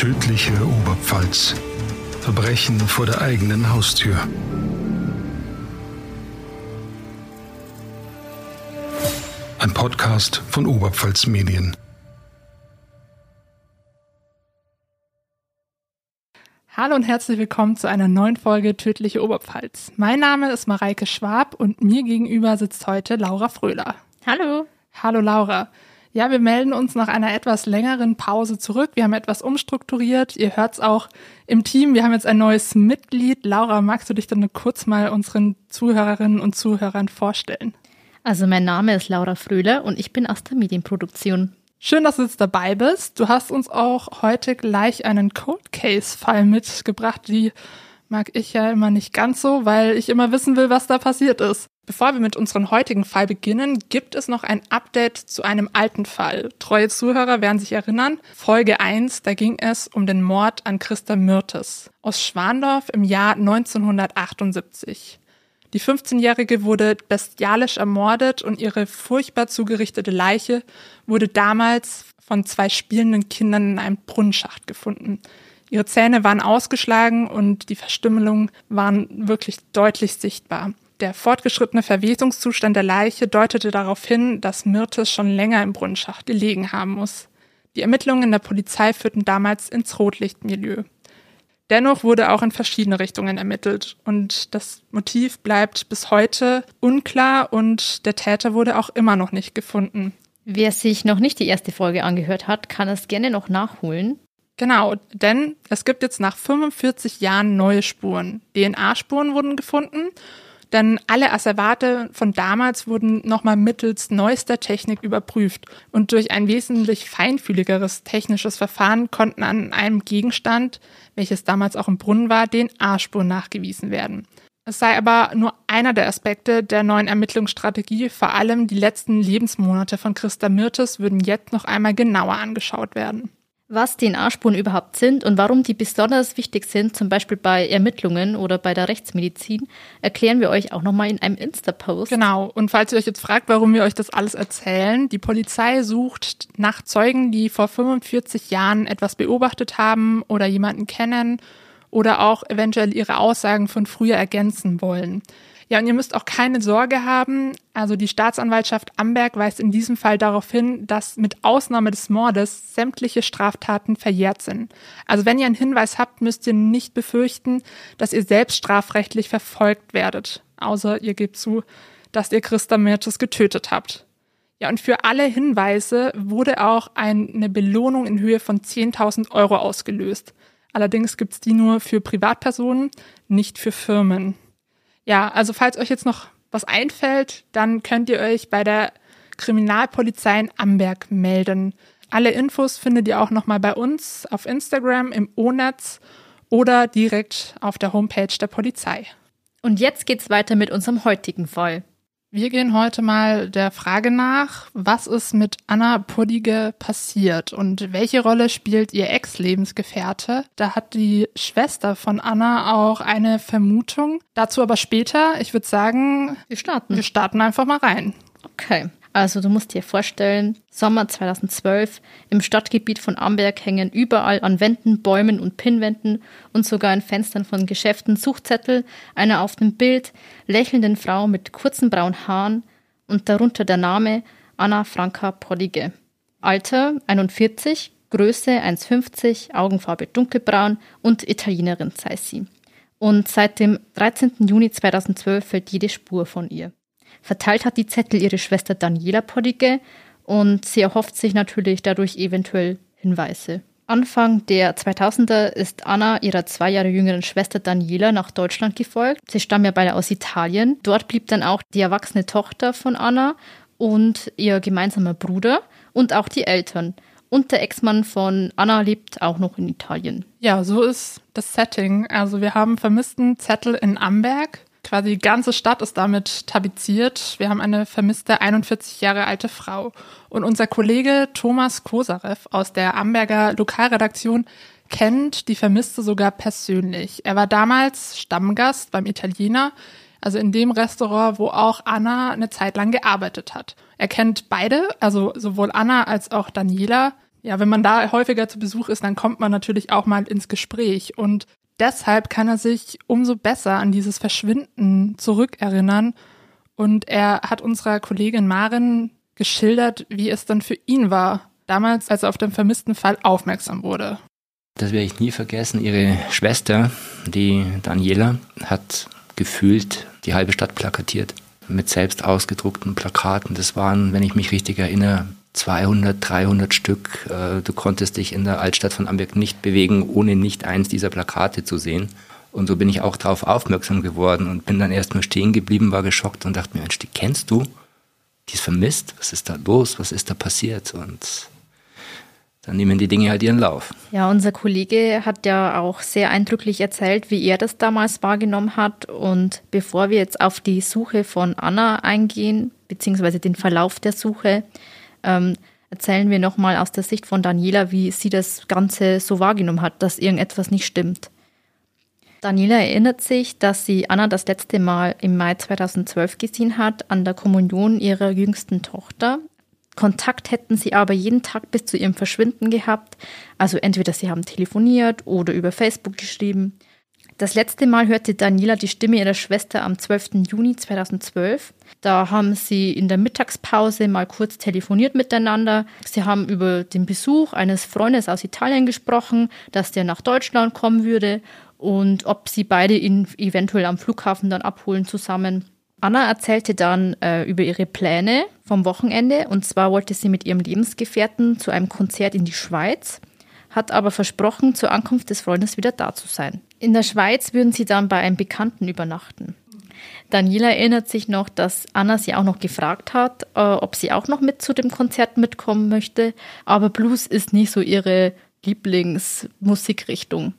Tödliche Oberpfalz. Verbrechen vor der eigenen Haustür. Ein Podcast von Oberpfalz Medien. Hallo und herzlich willkommen zu einer neuen Folge Tödliche Oberpfalz. Mein Name ist Mareike Schwab und mir gegenüber sitzt heute Laura Fröhler. Hallo. Hallo Laura. Ja, wir melden uns nach einer etwas längeren Pause zurück. Wir haben etwas umstrukturiert. Ihr hört es auch im Team. Wir haben jetzt ein neues Mitglied. Laura, magst du dich dann kurz mal unseren Zuhörerinnen und Zuhörern vorstellen? Also mein Name ist Laura Fröhler und ich bin aus der Medienproduktion. Schön, dass du jetzt dabei bist. Du hast uns auch heute gleich einen Cold Case Fall mitgebracht. Die mag ich ja immer nicht ganz so, weil ich immer wissen will, was da passiert ist. Bevor wir mit unserem heutigen Fall beginnen, gibt es noch ein Update zu einem alten Fall. Treue Zuhörer werden sich erinnern. Folge 1, da ging es um den Mord an Christa Myrtes aus Schwandorf im Jahr 1978. Die 15-Jährige wurde bestialisch ermordet und ihre furchtbar zugerichtete Leiche wurde damals von zwei spielenden Kindern in einem Brunnenschacht gefunden. Ihre Zähne waren ausgeschlagen und die Verstümmelungen waren wirklich deutlich sichtbar. Der fortgeschrittene Verwesungszustand der Leiche deutete darauf hin, dass Myrtes schon länger im Brunnenschacht gelegen haben muss. Die Ermittlungen der Polizei führten damals ins Rotlichtmilieu. Dennoch wurde auch in verschiedene Richtungen ermittelt und das Motiv bleibt bis heute unklar und der Täter wurde auch immer noch nicht gefunden. Wer sich noch nicht die erste Folge angehört hat, kann es gerne noch nachholen. Genau, denn es gibt jetzt nach 45 Jahren neue Spuren. DNA-Spuren wurden gefunden denn alle Asservate von damals wurden nochmal mittels neuester Technik überprüft. Und durch ein wesentlich feinfühligeres technisches Verfahren konnten an einem Gegenstand, welches damals auch im Brunnen war, DNA-Spuren nachgewiesen werden. Es sei aber nur einer der Aspekte der neuen Ermittlungsstrategie, vor allem die letzten Lebensmonate von Christa Myrtes würden jetzt noch einmal genauer angeschaut werden was DNA-Spuren überhaupt sind und warum die besonders wichtig sind, zum Beispiel bei Ermittlungen oder bei der Rechtsmedizin, erklären wir euch auch nochmal in einem Insta-Post. Genau. Und falls ihr euch jetzt fragt, warum wir euch das alles erzählen, die Polizei sucht nach Zeugen, die vor 45 Jahren etwas beobachtet haben oder jemanden kennen oder auch eventuell ihre Aussagen von früher ergänzen wollen. Ja, und ihr müsst auch keine Sorge haben. Also die Staatsanwaltschaft Amberg weist in diesem Fall darauf hin, dass mit Ausnahme des Mordes sämtliche Straftaten verjährt sind. Also wenn ihr einen Hinweis habt, müsst ihr nicht befürchten, dass ihr selbst strafrechtlich verfolgt werdet. Außer ihr gebt zu, dass ihr Christa Mertes getötet habt. Ja, und für alle Hinweise wurde auch eine Belohnung in Höhe von 10.000 Euro ausgelöst. Allerdings gibt's die nur für Privatpersonen, nicht für Firmen. Ja, also falls euch jetzt noch was einfällt, dann könnt ihr euch bei der Kriminalpolizei in Amberg melden. Alle Infos findet ihr auch nochmal bei uns auf Instagram im O-Netz oder direkt auf der Homepage der Polizei. Und jetzt geht's weiter mit unserem heutigen Fall. Wir gehen heute mal der Frage nach, was ist mit Anna Puddige passiert und welche Rolle spielt ihr Ex-Lebensgefährte? Da hat die Schwester von Anna auch eine Vermutung. Dazu aber später. Ich würde sagen, wir starten. Wir starten einfach mal rein. Okay. Also du musst dir vorstellen, Sommer 2012, im Stadtgebiet von Amberg hängen überall an Wänden, Bäumen und Pinnwänden und sogar in Fenstern von Geschäften Suchzettel einer auf dem Bild lächelnden Frau mit kurzen braunen Haaren und darunter der Name Anna Franka Poddige. Alter 41, Größe 1,50, Augenfarbe dunkelbraun und Italienerin sei sie. Und seit dem 13. Juni 2012 fällt jede Spur von ihr. Verteilt hat die Zettel ihre Schwester Daniela Poddige und sie erhofft sich natürlich dadurch eventuell Hinweise. Anfang der 2000er ist Anna ihrer zwei Jahre jüngeren Schwester Daniela nach Deutschland gefolgt. Sie stammen ja beide aus Italien. Dort blieb dann auch die erwachsene Tochter von Anna und ihr gemeinsamer Bruder und auch die Eltern. Und der Ex-Mann von Anna lebt auch noch in Italien. Ja, so ist das Setting. Also wir haben vermissten Zettel in Amberg. Quasi die ganze Stadt ist damit tapeziert. Wir haben eine vermisste 41 Jahre alte Frau. Und unser Kollege Thomas Kosarev aus der Amberger Lokalredaktion kennt die Vermisste sogar persönlich. Er war damals Stammgast beim Italiener, also in dem Restaurant, wo auch Anna eine Zeit lang gearbeitet hat. Er kennt beide, also sowohl Anna als auch Daniela. Ja, wenn man da häufiger zu Besuch ist, dann kommt man natürlich auch mal ins Gespräch und deshalb kann er sich umso besser an dieses Verschwinden zurückerinnern und er hat unserer Kollegin Marin geschildert, wie es dann für ihn war, damals, als er auf den vermissten Fall aufmerksam wurde. Das werde ich nie vergessen. Ihre Schwester, die Daniela, hat gefühlt die halbe Stadt plakatiert mit selbst ausgedruckten Plakaten. Das waren, wenn ich mich richtig erinnere, 200, 300 Stück. Äh, du konntest dich in der Altstadt von Amberg nicht bewegen, ohne nicht eins dieser Plakate zu sehen. Und so bin ich auch darauf aufmerksam geworden und bin dann erstmal stehen geblieben, war geschockt und dachte mir, Mensch, die kennst du? Die ist vermisst? Was ist da los? Was ist da passiert? Und dann nehmen die Dinge halt ihren Lauf. Ja, unser Kollege hat ja auch sehr eindrücklich erzählt, wie er das damals wahrgenommen hat. Und bevor wir jetzt auf die Suche von Anna eingehen, beziehungsweise den Verlauf der Suche, ähm, erzählen wir nochmal aus der Sicht von Daniela, wie sie das Ganze so wahrgenommen hat, dass irgendetwas nicht stimmt. Daniela erinnert sich, dass sie Anna das letzte Mal im Mai 2012 gesehen hat, an der Kommunion ihrer jüngsten Tochter. Kontakt hätten sie aber jeden Tag bis zu ihrem Verschwinden gehabt. Also entweder sie haben telefoniert oder über Facebook geschrieben. Das letzte Mal hörte Daniela die Stimme ihrer Schwester am 12. Juni 2012. Da haben sie in der Mittagspause mal kurz telefoniert miteinander. Sie haben über den Besuch eines Freundes aus Italien gesprochen, dass der nach Deutschland kommen würde und ob sie beide ihn eventuell am Flughafen dann abholen zusammen. Anna erzählte dann äh, über ihre Pläne vom Wochenende und zwar wollte sie mit ihrem Lebensgefährten zu einem Konzert in die Schweiz hat aber versprochen, zur Ankunft des Freundes wieder da zu sein. In der Schweiz würden sie dann bei einem Bekannten übernachten. Daniela erinnert sich noch, dass Anna sie auch noch gefragt hat, äh, ob sie auch noch mit zu dem Konzert mitkommen möchte. Aber Blues ist nicht so ihre Lieblingsmusikrichtung.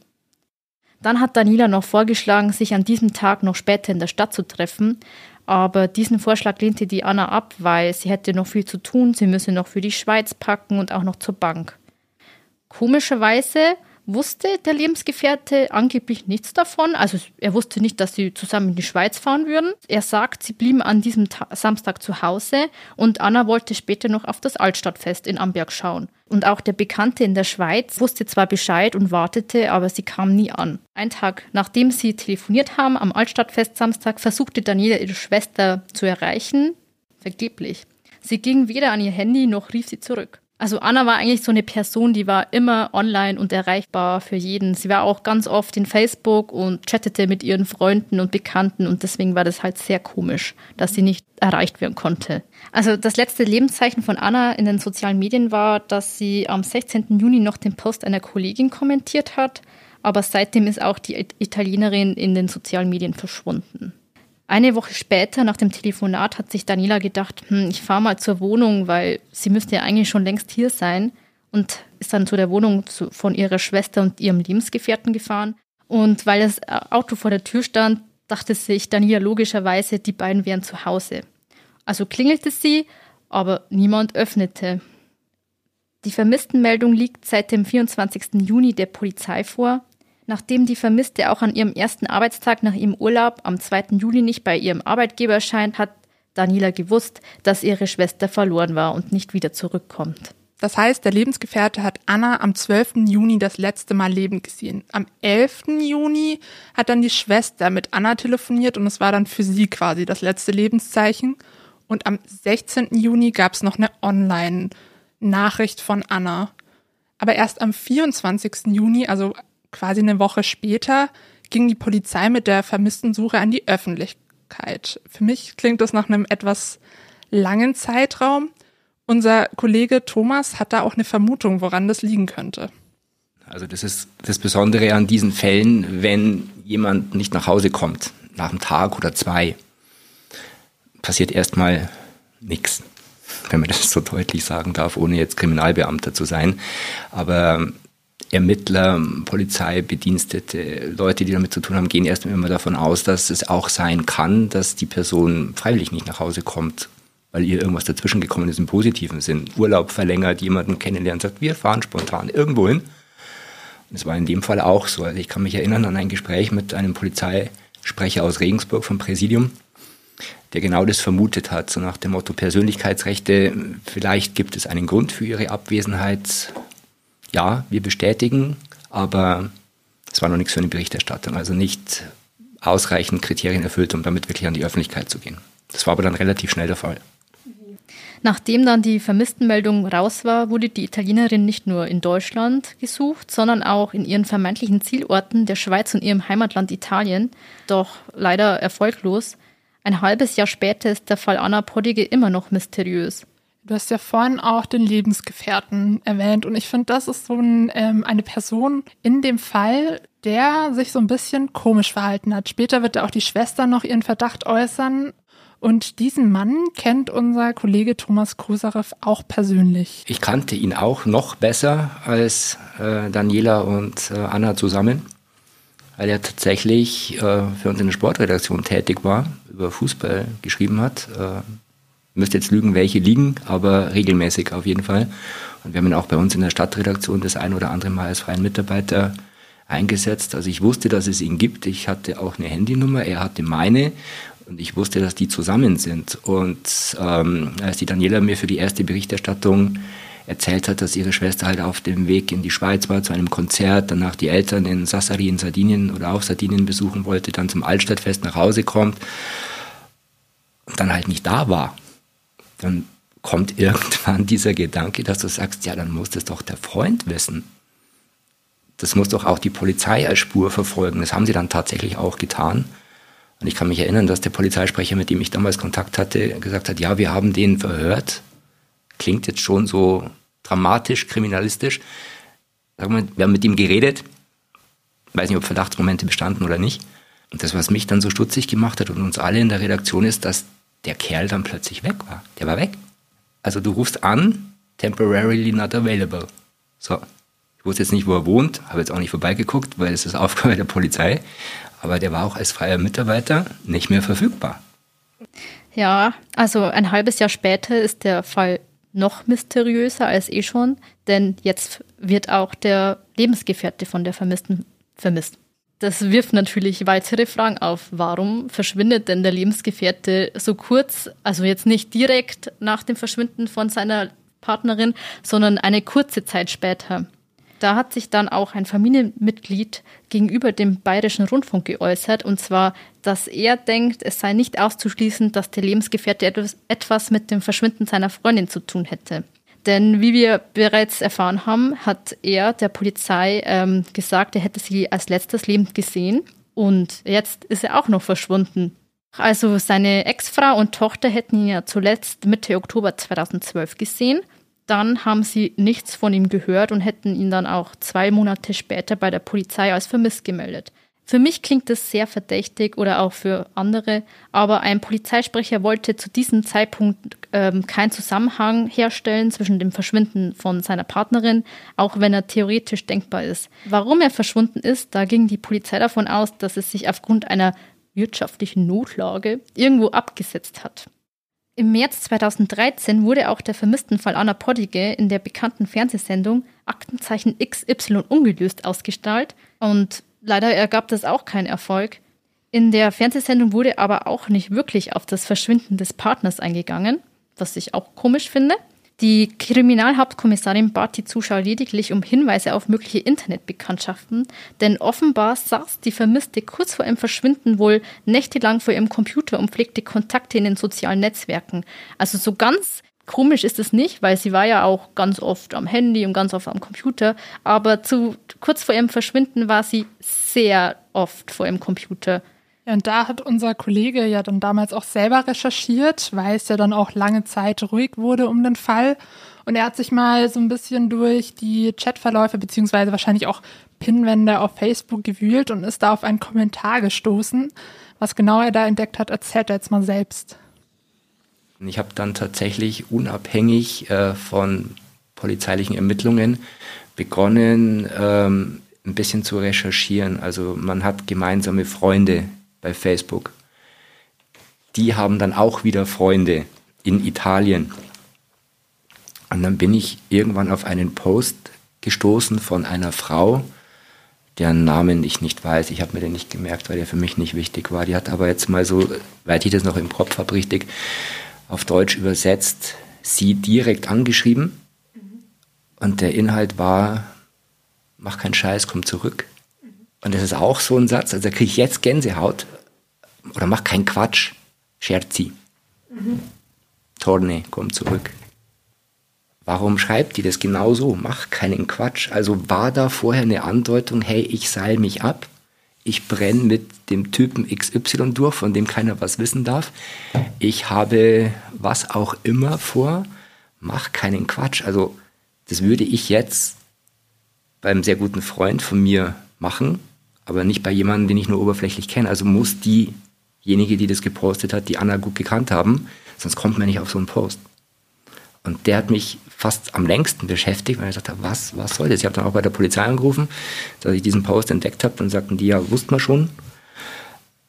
Dann hat Daniela noch vorgeschlagen, sich an diesem Tag noch später in der Stadt zu treffen. Aber diesen Vorschlag lehnte die Anna ab, weil sie hätte noch viel zu tun, sie müsse noch für die Schweiz packen und auch noch zur Bank. Komischerweise wusste der Lebensgefährte angeblich nichts davon. Also er wusste nicht, dass sie zusammen in die Schweiz fahren würden. Er sagt, sie blieben an diesem Ta Samstag zu Hause und Anna wollte später noch auf das Altstadtfest in Amberg schauen. Und auch der Bekannte in der Schweiz wusste zwar Bescheid und wartete, aber sie kam nie an. Ein Tag nachdem sie telefoniert haben am Altstadtfest Samstag, versuchte Daniela ihre Schwester zu erreichen. Vergeblich. Sie ging weder an ihr Handy noch rief sie zurück. Also Anna war eigentlich so eine Person, die war immer online und erreichbar für jeden. Sie war auch ganz oft in Facebook und chattete mit ihren Freunden und Bekannten und deswegen war das halt sehr komisch, dass sie nicht erreicht werden konnte. Also das letzte Lebenszeichen von Anna in den sozialen Medien war, dass sie am 16. Juni noch den Post einer Kollegin kommentiert hat, aber seitdem ist auch die Italienerin in den sozialen Medien verschwunden. Eine Woche später, nach dem Telefonat, hat sich Daniela gedacht, hm, ich fahre mal zur Wohnung, weil sie müsste ja eigentlich schon längst hier sein. Und ist dann zu der Wohnung zu, von ihrer Schwester und ihrem Lebensgefährten gefahren. Und weil das Auto vor der Tür stand, dachte sich Daniela logischerweise, die beiden wären zu Hause. Also klingelte sie, aber niemand öffnete. Die Vermisstenmeldung liegt seit dem 24. Juni der Polizei vor. Nachdem die Vermisste auch an ihrem ersten Arbeitstag nach ihrem Urlaub am 2. Juli nicht bei ihrem Arbeitgeber erscheint, hat Daniela gewusst, dass ihre Schwester verloren war und nicht wieder zurückkommt. Das heißt, der Lebensgefährte hat Anna am 12. Juni das letzte Mal lebend gesehen. Am 11. Juni hat dann die Schwester mit Anna telefoniert und es war dann für sie quasi das letzte Lebenszeichen. Und am 16. Juni gab es noch eine Online-Nachricht von Anna. Aber erst am 24. Juni, also quasi eine Woche später ging die Polizei mit der vermissten Suche an die Öffentlichkeit. Für mich klingt das nach einem etwas langen Zeitraum. Unser Kollege Thomas hat da auch eine Vermutung, woran das liegen könnte. Also das ist das Besondere an diesen Fällen, wenn jemand nicht nach Hause kommt, nach einem Tag oder zwei, passiert erstmal nichts, wenn man das so deutlich sagen darf, ohne jetzt Kriminalbeamter zu sein. Aber Ermittler, Polizeibedienstete, Leute, die damit zu tun haben, gehen erstmal immer davon aus, dass es auch sein kann, dass die Person freiwillig nicht nach Hause kommt, weil ihr irgendwas dazwischen gekommen ist im positiven Sinn. Urlaub verlängert, jemanden kennenlernt, sagt, wir fahren spontan irgendwo hin. Das war in dem Fall auch so. Also ich kann mich erinnern an ein Gespräch mit einem Polizeisprecher aus Regensburg vom Präsidium, der genau das vermutet hat, so nach dem Motto Persönlichkeitsrechte, vielleicht gibt es einen Grund für ihre Abwesenheit ja, wir bestätigen, aber es war noch nichts für eine Berichterstattung, also nicht ausreichend Kriterien erfüllt, um damit wirklich an die Öffentlichkeit zu gehen. Das war aber dann relativ schnell der Fall. Nachdem dann die Vermisstenmeldung raus war, wurde die Italienerin nicht nur in Deutschland gesucht, sondern auch in ihren vermeintlichen Zielorten der Schweiz und ihrem Heimatland Italien, doch leider erfolglos. Ein halbes Jahr später ist der Fall Anna Poddige immer noch mysteriös. Du hast ja vorhin auch den Lebensgefährten erwähnt und ich finde, das ist so ein, ähm, eine Person in dem Fall, der sich so ein bisschen komisch verhalten hat. Später wird ja auch die Schwester noch ihren Verdacht äußern und diesen Mann kennt unser Kollege Thomas Kosarev auch persönlich. Ich kannte ihn auch noch besser als äh, Daniela und äh, Anna zusammen, weil er tatsächlich äh, für uns in der Sportredaktion tätig war, über Fußball geschrieben hat. Müsste jetzt lügen, welche liegen, aber regelmäßig auf jeden Fall. Und wir haben ihn auch bei uns in der Stadtredaktion das ein oder andere Mal als freien Mitarbeiter eingesetzt. Also ich wusste, dass es ihn gibt. Ich hatte auch eine Handynummer, er hatte meine und ich wusste, dass die zusammen sind. Und ähm, als die Daniela mir für die erste Berichterstattung erzählt hat, dass ihre Schwester halt auf dem Weg in die Schweiz war zu einem Konzert, danach die Eltern in Sassari in Sardinien oder auf Sardinien besuchen wollte, dann zum Altstadtfest nach Hause kommt und dann halt nicht da war, dann kommt irgendwann dieser Gedanke, dass du sagst, ja, dann muss das doch der Freund wissen. Das muss doch auch die Polizei als Spur verfolgen. Das haben sie dann tatsächlich auch getan. Und ich kann mich erinnern, dass der Polizeisprecher, mit dem ich damals Kontakt hatte, gesagt hat, ja, wir haben den verhört. Klingt jetzt schon so dramatisch, kriminalistisch. Sag mal, wir haben mit ihm geredet. Weiß nicht, ob Verdachtsmomente bestanden oder nicht. Und das, was mich dann so stutzig gemacht hat und uns alle in der Redaktion ist, dass der Kerl dann plötzlich weg war. Der war weg. Also du rufst an, temporarily not available. So. Ich wusste jetzt nicht, wo er wohnt, habe jetzt auch nicht vorbeigeguckt, weil es ist Aufgabe der Polizei aber der war auch als freier Mitarbeiter nicht mehr verfügbar. Ja, also ein halbes Jahr später ist der Fall noch mysteriöser als eh schon, denn jetzt wird auch der Lebensgefährte von der Vermissten vermisst. Das wirft natürlich weitere Fragen auf. Warum verschwindet denn der Lebensgefährte so kurz, also jetzt nicht direkt nach dem Verschwinden von seiner Partnerin, sondern eine kurze Zeit später? Da hat sich dann auch ein Familienmitglied gegenüber dem Bayerischen Rundfunk geäußert, und zwar, dass er denkt, es sei nicht auszuschließen, dass der Lebensgefährte etwas mit dem Verschwinden seiner Freundin zu tun hätte. Denn wie wir bereits erfahren haben, hat er der Polizei ähm, gesagt, er hätte sie als letztes lebend gesehen. Und jetzt ist er auch noch verschwunden. Also seine Ex-Frau und Tochter hätten ihn ja zuletzt Mitte Oktober 2012 gesehen dann haben sie nichts von ihm gehört und hätten ihn dann auch zwei Monate später bei der Polizei als vermisst gemeldet. Für mich klingt das sehr verdächtig oder auch für andere, aber ein Polizeisprecher wollte zu diesem Zeitpunkt ähm, keinen Zusammenhang herstellen zwischen dem Verschwinden von seiner Partnerin, auch wenn er theoretisch denkbar ist. Warum er verschwunden ist, da ging die Polizei davon aus, dass es sich aufgrund einer wirtschaftlichen Notlage irgendwo abgesetzt hat. Im März 2013 wurde auch der vermissten Fall Anna Poddige in der bekannten Fernsehsendung Aktenzeichen XY ungelöst ausgestrahlt und leider ergab das auch keinen Erfolg. In der Fernsehsendung wurde aber auch nicht wirklich auf das Verschwinden des Partners eingegangen, was ich auch komisch finde. Die Kriminalhauptkommissarin bat die Zuschauer lediglich um Hinweise auf mögliche Internetbekanntschaften, denn offenbar saß die Vermisste kurz vor ihrem Verschwinden wohl nächtelang vor ihrem Computer und pflegte Kontakte in den sozialen Netzwerken. Also so ganz komisch ist es nicht, weil sie war ja auch ganz oft am Handy und ganz oft am Computer, aber zu kurz vor ihrem Verschwinden war sie sehr oft vor ihrem Computer. Ja, und da hat unser Kollege ja dann damals auch selber recherchiert, weil es ja dann auch lange Zeit ruhig wurde um den Fall. Und er hat sich mal so ein bisschen durch die Chatverläufe beziehungsweise wahrscheinlich auch Pinwände auf Facebook gewühlt und ist da auf einen Kommentar gestoßen. Was genau er da entdeckt hat, erzählt er jetzt mal selbst. Ich habe dann tatsächlich unabhängig äh, von polizeilichen Ermittlungen begonnen, ähm, ein bisschen zu recherchieren. Also man hat gemeinsame Freunde bei Facebook. Die haben dann auch wieder Freunde in Italien. Und dann bin ich irgendwann auf einen Post gestoßen von einer Frau, deren Namen ich nicht weiß. Ich habe mir den nicht gemerkt, weil der für mich nicht wichtig war. Die hat aber jetzt mal so, weil ich das noch im Kopf habe, richtig auf Deutsch übersetzt, sie direkt angeschrieben. Und der Inhalt war, mach keinen Scheiß, komm zurück. Und das ist auch so ein Satz, also da kriege ich jetzt Gänsehaut. Oder mach keinen Quatsch, Scherzi. Mhm. Torne, komm zurück. Warum schreibt die das genau so? Mach keinen Quatsch. Also war da vorher eine Andeutung, hey, ich seil mich ab, ich brenne mit dem Typen XY durch, von dem keiner was wissen darf. Ich habe was auch immer vor, mach keinen Quatsch. Also das würde ich jetzt beim sehr guten Freund von mir machen, aber nicht bei jemandem, den ich nur oberflächlich kenne. Also muss diejenige, die das gepostet hat, die Anna gut gekannt haben, sonst kommt man nicht auf so einen Post. Und der hat mich fast am längsten beschäftigt, weil ich dachte, was, was soll das? Ich habe dann auch bei der Polizei angerufen, dass ich diesen Post entdeckt habe. Dann sagten die, ja, wussten wir schon.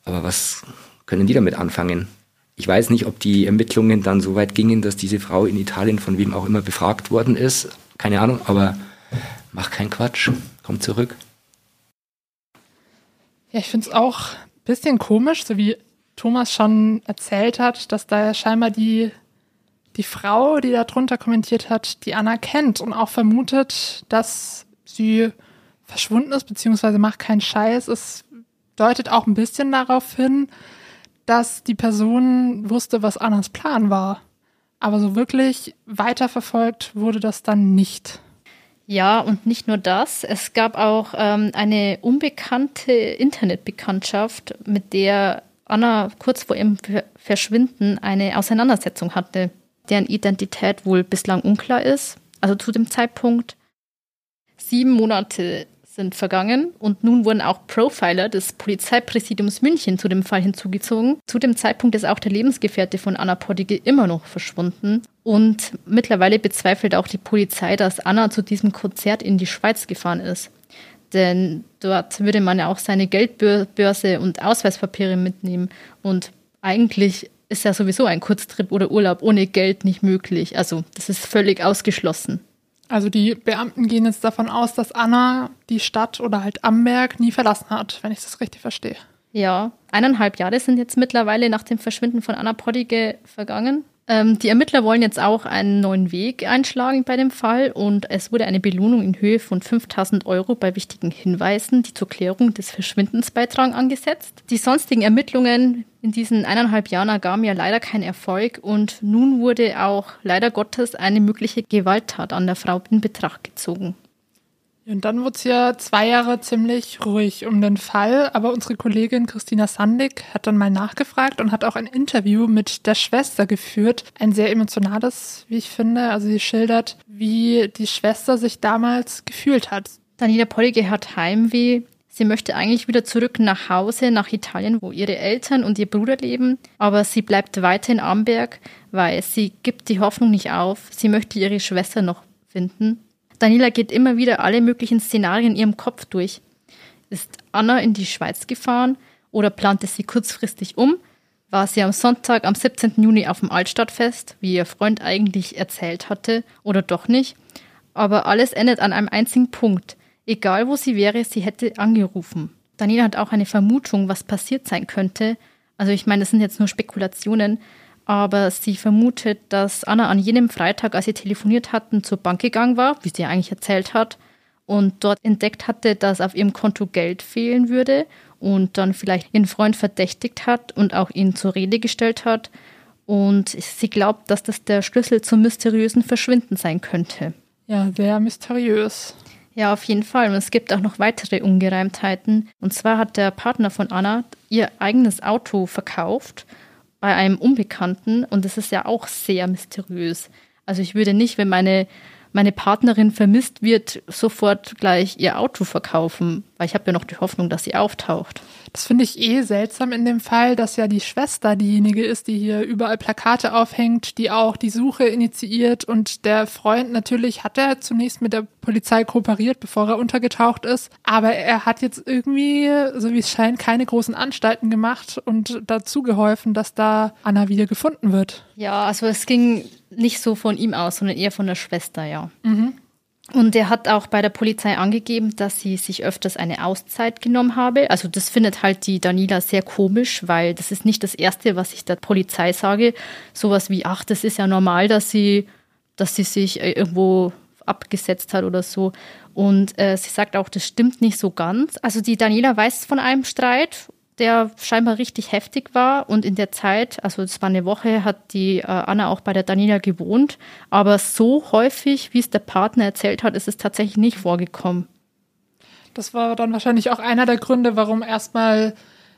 Aber was können die damit anfangen? Ich weiß nicht, ob die Ermittlungen dann so weit gingen, dass diese Frau in Italien von wem auch immer befragt worden ist. Keine Ahnung, aber mach keinen Quatsch. Komm zurück. Ja, ich finde es auch ein bisschen komisch, so wie Thomas schon erzählt hat, dass da scheinbar die die Frau, die da drunter kommentiert hat, die Anna kennt und auch vermutet, dass sie verschwunden ist, beziehungsweise macht keinen Scheiß. Es deutet auch ein bisschen darauf hin, dass die Person wusste, was Annas Plan war. Aber so wirklich weiterverfolgt wurde das dann nicht. Ja, und nicht nur das. Es gab auch ähm, eine unbekannte Internetbekanntschaft, mit der Anna kurz vor ihrem Verschwinden eine Auseinandersetzung hatte deren Identität wohl bislang unklar ist, also zu dem Zeitpunkt. Sieben Monate sind vergangen und nun wurden auch Profiler des Polizeipräsidiums München zu dem Fall hinzugezogen. Zu dem Zeitpunkt ist auch der Lebensgefährte von Anna Poddige immer noch verschwunden und mittlerweile bezweifelt auch die Polizei, dass Anna zu diesem Konzert in die Schweiz gefahren ist. Denn dort würde man ja auch seine Geldbörse und Ausweispapiere mitnehmen und eigentlich ist ja sowieso ein Kurztrip oder Urlaub ohne Geld nicht möglich. Also das ist völlig ausgeschlossen. Also die Beamten gehen jetzt davon aus, dass Anna die Stadt oder halt Amberg nie verlassen hat, wenn ich das richtig verstehe. Ja, eineinhalb Jahre sind jetzt mittlerweile nach dem Verschwinden von Anna Poddige vergangen. Ähm, die Ermittler wollen jetzt auch einen neuen Weg einschlagen bei dem Fall und es wurde eine Belohnung in Höhe von 5000 Euro bei wichtigen Hinweisen, die zur Klärung des Verschwindens beitragen, angesetzt. Die sonstigen Ermittlungen in diesen eineinhalb Jahren ergaben ja leider keinen Erfolg und nun wurde auch leider Gottes eine mögliche Gewalttat an der Frau in Betracht gezogen. Und dann wurde es ja zwei Jahre ziemlich ruhig um den Fall, aber unsere Kollegin Christina Sandig hat dann mal nachgefragt und hat auch ein Interview mit der Schwester geführt. Ein sehr emotionales, wie ich finde. Also sie schildert, wie die Schwester sich damals gefühlt hat. Daniela Pollige hat Heimweh. Sie möchte eigentlich wieder zurück nach Hause, nach Italien, wo ihre Eltern und ihr Bruder leben. Aber sie bleibt weiter in Amberg, weil sie gibt die Hoffnung nicht auf. Sie möchte ihre Schwester noch finden. Daniela geht immer wieder alle möglichen Szenarien in ihrem Kopf durch. Ist Anna in die Schweiz gefahren oder plante sie kurzfristig um? War sie am Sonntag, am 17. Juni auf dem Altstadtfest, wie ihr Freund eigentlich erzählt hatte, oder doch nicht? Aber alles endet an einem einzigen Punkt. Egal wo sie wäre, sie hätte angerufen. Daniela hat auch eine Vermutung, was passiert sein könnte. Also ich meine, das sind jetzt nur Spekulationen, aber sie vermutet, dass Anna an jenem Freitag, als sie telefoniert hatten, zur Bank gegangen war, wie sie eigentlich erzählt hat, und dort entdeckt hatte, dass auf ihrem Konto Geld fehlen würde und dann vielleicht ihren Freund verdächtigt hat und auch ihn zur Rede gestellt hat. Und sie glaubt, dass das der Schlüssel zum mysteriösen Verschwinden sein könnte. Ja, sehr mysteriös. Ja, auf jeden Fall. Und es gibt auch noch weitere Ungereimtheiten. Und zwar hat der Partner von Anna ihr eigenes Auto verkauft bei einem Unbekannten und das ist ja auch sehr mysteriös. Also ich würde nicht, wenn meine meine Partnerin vermisst wird, sofort gleich ihr Auto verkaufen, weil ich habe ja noch die Hoffnung, dass sie auftaucht. Das finde ich eh seltsam in dem Fall, dass ja die Schwester diejenige ist, die hier überall Plakate aufhängt, die auch die Suche initiiert und der Freund natürlich hat er zunächst mit der Polizei kooperiert, bevor er untergetaucht ist, aber er hat jetzt irgendwie, so wie es scheint, keine großen Anstalten gemacht und dazu geholfen, dass da Anna wieder gefunden wird. Ja, also es ging nicht so von ihm aus, sondern eher von der Schwester, ja. Mhm. Und er hat auch bei der Polizei angegeben, dass sie sich öfters eine Auszeit genommen habe. Also das findet halt die Daniela sehr komisch, weil das ist nicht das Erste, was ich der Polizei sage. Sowas wie, ach, das ist ja normal, dass sie, dass sie sich irgendwo abgesetzt hat oder so. Und äh, sie sagt auch, das stimmt nicht so ganz. Also die Daniela weiß von einem Streit, der scheinbar richtig heftig war. Und in der Zeit, also es war eine Woche, hat die äh, Anna auch bei der Daniela gewohnt. Aber so häufig, wie es der Partner erzählt hat, ist es tatsächlich nicht vorgekommen. Das war dann wahrscheinlich auch einer der Gründe, warum erstmal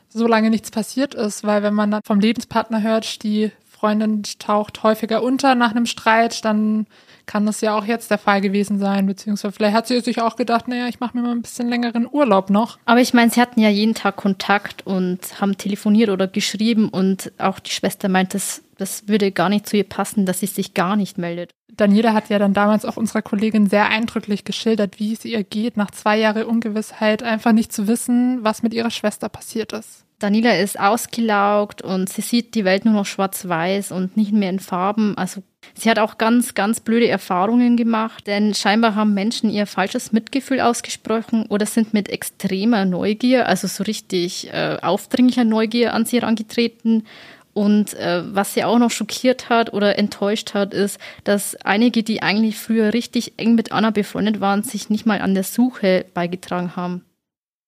so lange nichts passiert ist, weil wenn man dann vom Lebenspartner hört, die Freundin taucht häufiger unter nach einem Streit, dann kann das ja auch jetzt der Fall gewesen sein, beziehungsweise vielleicht hat sie sich auch gedacht, naja, ich mache mir mal ein bisschen längeren Urlaub noch. Aber ich meine, sie hatten ja jeden Tag Kontakt und haben telefoniert oder geschrieben und auch die Schwester meint, das, das würde gar nicht zu ihr passen, dass sie sich gar nicht meldet. Daniela hat ja dann damals auch unserer Kollegin sehr eindrücklich geschildert, wie es ihr geht, nach zwei Jahren Ungewissheit einfach nicht zu wissen, was mit ihrer Schwester passiert ist. Daniela ist ausgelaugt und sie sieht die Welt nur noch schwarz-weiß und nicht mehr in Farben. Also sie hat auch ganz, ganz blöde Erfahrungen gemacht, denn scheinbar haben Menschen ihr falsches Mitgefühl ausgesprochen oder sind mit extremer Neugier, also so richtig äh, aufdringlicher Neugier an sie herangetreten. Und äh, was sie auch noch schockiert hat oder enttäuscht hat, ist, dass einige, die eigentlich früher richtig eng mit Anna befreundet waren, sich nicht mal an der Suche beigetragen haben.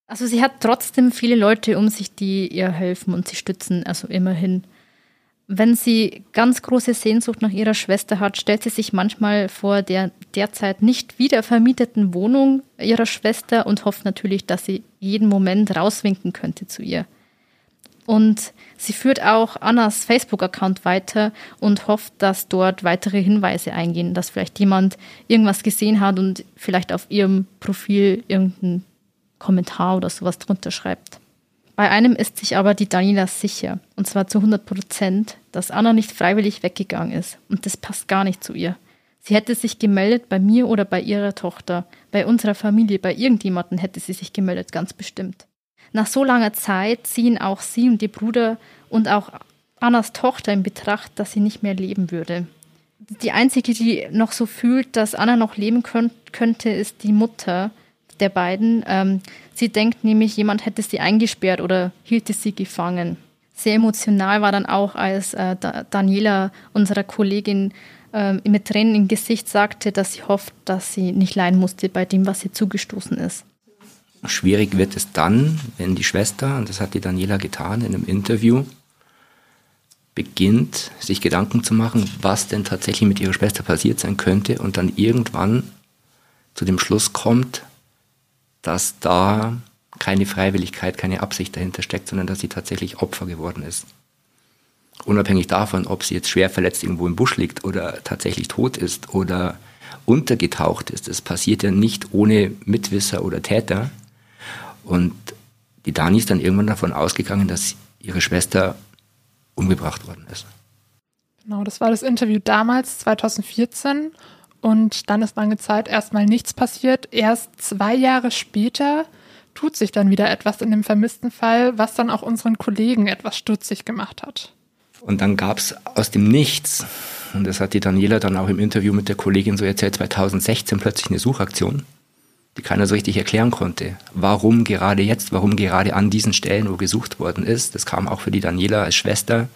Also sie hat trotzdem viele Leute um sich, die ihr helfen und sie stützen, also immerhin. Wenn sie ganz große Sehnsucht nach ihrer Schwester hat, stellt sie sich manchmal vor der derzeit nicht wieder vermieteten Wohnung ihrer Schwester und hofft natürlich, dass sie jeden Moment rauswinken könnte zu ihr. Und sie führt auch Annas Facebook-Account weiter und hofft, dass dort weitere Hinweise eingehen, dass vielleicht jemand irgendwas gesehen hat und vielleicht auf ihrem Profil irgendein Kommentar oder sowas drunter schreibt. Bei einem ist sich aber die Daniela sicher, und zwar zu 100 Prozent, dass Anna nicht freiwillig weggegangen ist. Und das passt gar nicht zu ihr. Sie hätte sich gemeldet bei mir oder bei ihrer Tochter, bei unserer Familie, bei irgendjemandem hätte sie sich gemeldet, ganz bestimmt. Nach so langer Zeit ziehen auch sie und ihr Bruder und auch Annas Tochter in Betracht, dass sie nicht mehr leben würde. Die einzige, die noch so fühlt, dass Anna noch leben könnt, könnte, ist die Mutter, der beiden. Ähm, sie denkt nämlich, jemand hätte sie eingesperrt oder hielte sie gefangen. Sehr emotional war dann auch, als äh, Daniela, unserer Kollegin, äh, mit Tränen im Gesicht sagte, dass sie hofft, dass sie nicht leiden musste bei dem, was ihr zugestoßen ist. Schwierig wird es dann, wenn die Schwester, und das hat die Daniela getan in einem Interview, beginnt, sich Gedanken zu machen, was denn tatsächlich mit ihrer Schwester passiert sein könnte und dann irgendwann zu dem Schluss kommt, dass da keine Freiwilligkeit, keine Absicht dahinter steckt, sondern dass sie tatsächlich Opfer geworden ist. Unabhängig davon, ob sie jetzt schwer verletzt irgendwo im Busch liegt oder tatsächlich tot ist oder untergetaucht ist. Das passiert ja nicht ohne Mitwisser oder Täter. Und die Dani ist dann irgendwann davon ausgegangen, dass ihre Schwester umgebracht worden ist. Genau, das war das Interview damals, 2014. Und dann ist lange Zeit erstmal nichts passiert. Erst zwei Jahre später tut sich dann wieder etwas in dem vermissten Fall, was dann auch unseren Kollegen etwas stutzig gemacht hat. Und dann gab es aus dem Nichts, und das hat die Daniela dann auch im Interview mit der Kollegin so erzählt, 2016 plötzlich eine Suchaktion, die keiner so richtig erklären konnte. Warum gerade jetzt, warum gerade an diesen Stellen, wo gesucht worden ist. Das kam auch für die Daniela als Schwester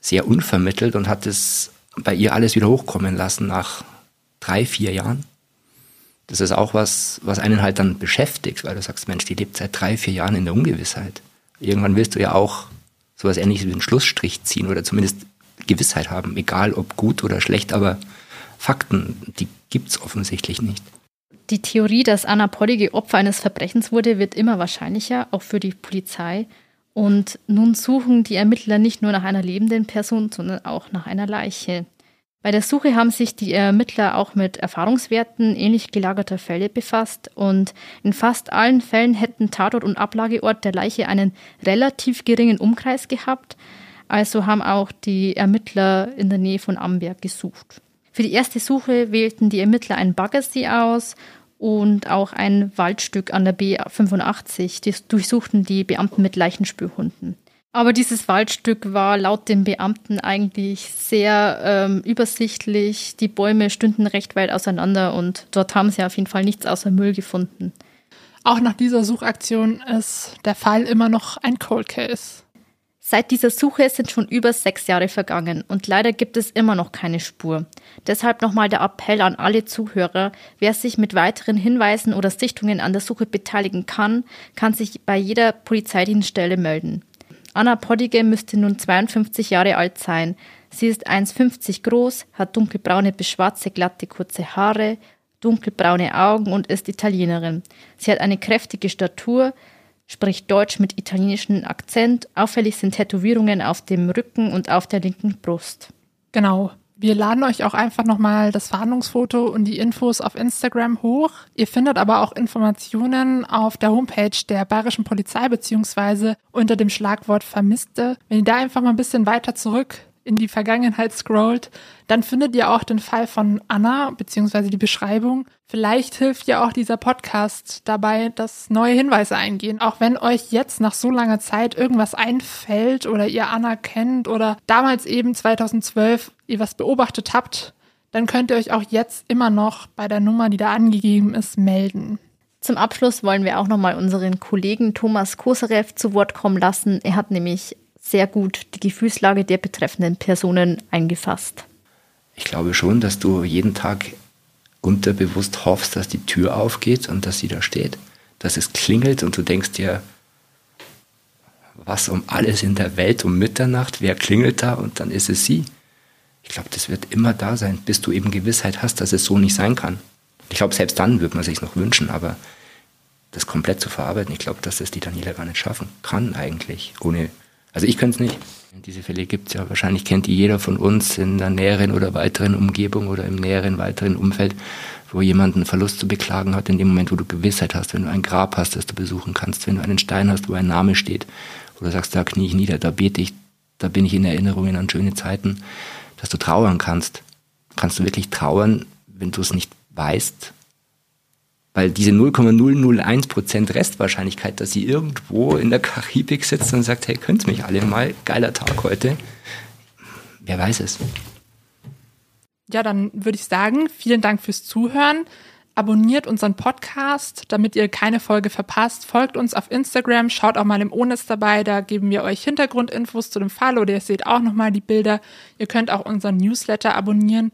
sehr unvermittelt und hat es bei ihr alles wieder hochkommen lassen nach drei, vier Jahren. Das ist auch was, was einen halt dann beschäftigt, weil du sagst, Mensch, die lebt seit drei, vier Jahren in der Ungewissheit. Irgendwann willst du ja auch sowas ähnliches wie einen Schlussstrich ziehen oder zumindest Gewissheit haben, egal ob gut oder schlecht, aber Fakten, die gibt es offensichtlich nicht. Die Theorie, dass Anna Pollige Opfer eines Verbrechens wurde, wird immer wahrscheinlicher, auch für die Polizei. Und nun suchen die Ermittler nicht nur nach einer lebenden Person, sondern auch nach einer Leiche. Bei der Suche haben sich die Ermittler auch mit Erfahrungswerten ähnlich gelagerter Fälle befasst und in fast allen Fällen hätten Tatort und Ablageort der Leiche einen relativ geringen Umkreis gehabt. Also haben auch die Ermittler in der Nähe von Amberg gesucht. Für die erste Suche wählten die Ermittler einen Baggersee aus und auch ein Waldstück an der B85. Die durchsuchten die Beamten mit Leichenspürhunden. Aber dieses Waldstück war laut dem Beamten eigentlich sehr ähm, übersichtlich. Die Bäume stünden recht weit auseinander und dort haben sie auf jeden Fall nichts außer Müll gefunden. Auch nach dieser Suchaktion ist der Fall immer noch ein Cold Case. Seit dieser Suche sind schon über sechs Jahre vergangen und leider gibt es immer noch keine Spur. Deshalb nochmal der Appell an alle Zuhörer, wer sich mit weiteren Hinweisen oder Sichtungen an der Suche beteiligen kann, kann sich bei jeder Polizeidienststelle melden. Anna Poddige müsste nun 52 Jahre alt sein. Sie ist 1,50 groß, hat dunkelbraune bis schwarze glatte kurze Haare, dunkelbraune Augen und ist Italienerin. Sie hat eine kräftige Statur, spricht Deutsch mit italienischem Akzent. Auffällig sind Tätowierungen auf dem Rücken und auf der linken Brust. Genau. Wir laden euch auch einfach nochmal das Fahndungsfoto und die Infos auf Instagram hoch. Ihr findet aber auch Informationen auf der Homepage der Bayerischen Polizei beziehungsweise unter dem Schlagwort Vermisste. Wenn ihr da einfach mal ein bisschen weiter zurück in die Vergangenheit scrollt, dann findet ihr auch den Fall von Anna beziehungsweise die Beschreibung. Vielleicht hilft ja auch dieser Podcast dabei, dass neue Hinweise eingehen. Auch wenn euch jetzt nach so langer Zeit irgendwas einfällt oder ihr Anna kennt oder damals eben 2012 ihr was beobachtet habt, dann könnt ihr euch auch jetzt immer noch bei der Nummer, die da angegeben ist, melden. Zum Abschluss wollen wir auch nochmal unseren Kollegen Thomas Kosarev zu Wort kommen lassen. Er hat nämlich sehr gut die Gefühlslage der betreffenden Personen eingefasst. Ich glaube schon, dass du jeden Tag unterbewusst hoffst, dass die Tür aufgeht und dass sie da steht, dass es klingelt und du denkst dir, was um alles in der Welt um Mitternacht, wer klingelt da und dann ist es sie. Ich glaube, das wird immer da sein, bis du eben Gewissheit hast, dass es so nicht sein kann. Ich glaube, selbst dann wird man sich noch wünschen, aber das komplett zu verarbeiten, ich glaube, dass das die Daniela gar nicht schaffen kann eigentlich, ohne also ich könnte es nicht. Diese Fälle gibt es ja, wahrscheinlich kennt die jeder von uns in der näheren oder weiteren Umgebung oder im näheren, weiteren Umfeld, wo jemand einen Verlust zu beklagen hat, in dem Moment, wo du Gewissheit hast, wenn du ein Grab hast, das du besuchen kannst, wenn du einen Stein hast, wo ein Name steht, wo du sagst, da knie ich nieder, da bete ich, da bin ich in Erinnerungen an schöne Zeiten, dass du trauern kannst. Kannst du wirklich trauern, wenn du es nicht weißt, weil diese 0,001% Restwahrscheinlichkeit, dass sie irgendwo in der Karibik sitzt und sagt, hey, könnt mich alle mal, geiler Tag heute. Wer weiß es. Ja, dann würde ich sagen, vielen Dank fürs Zuhören. Abonniert unseren Podcast, damit ihr keine Folge verpasst. Folgt uns auf Instagram, schaut auch mal im Onis dabei, da geben wir euch Hintergrundinfos zu dem Fall oder ihr seht auch nochmal die Bilder. Ihr könnt auch unseren Newsletter abonnieren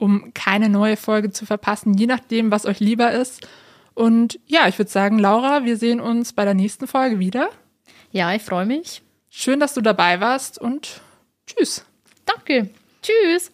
um keine neue Folge zu verpassen, je nachdem, was euch lieber ist. Und ja, ich würde sagen, Laura, wir sehen uns bei der nächsten Folge wieder. Ja, ich freue mich. Schön, dass du dabei warst und tschüss. Danke. Tschüss.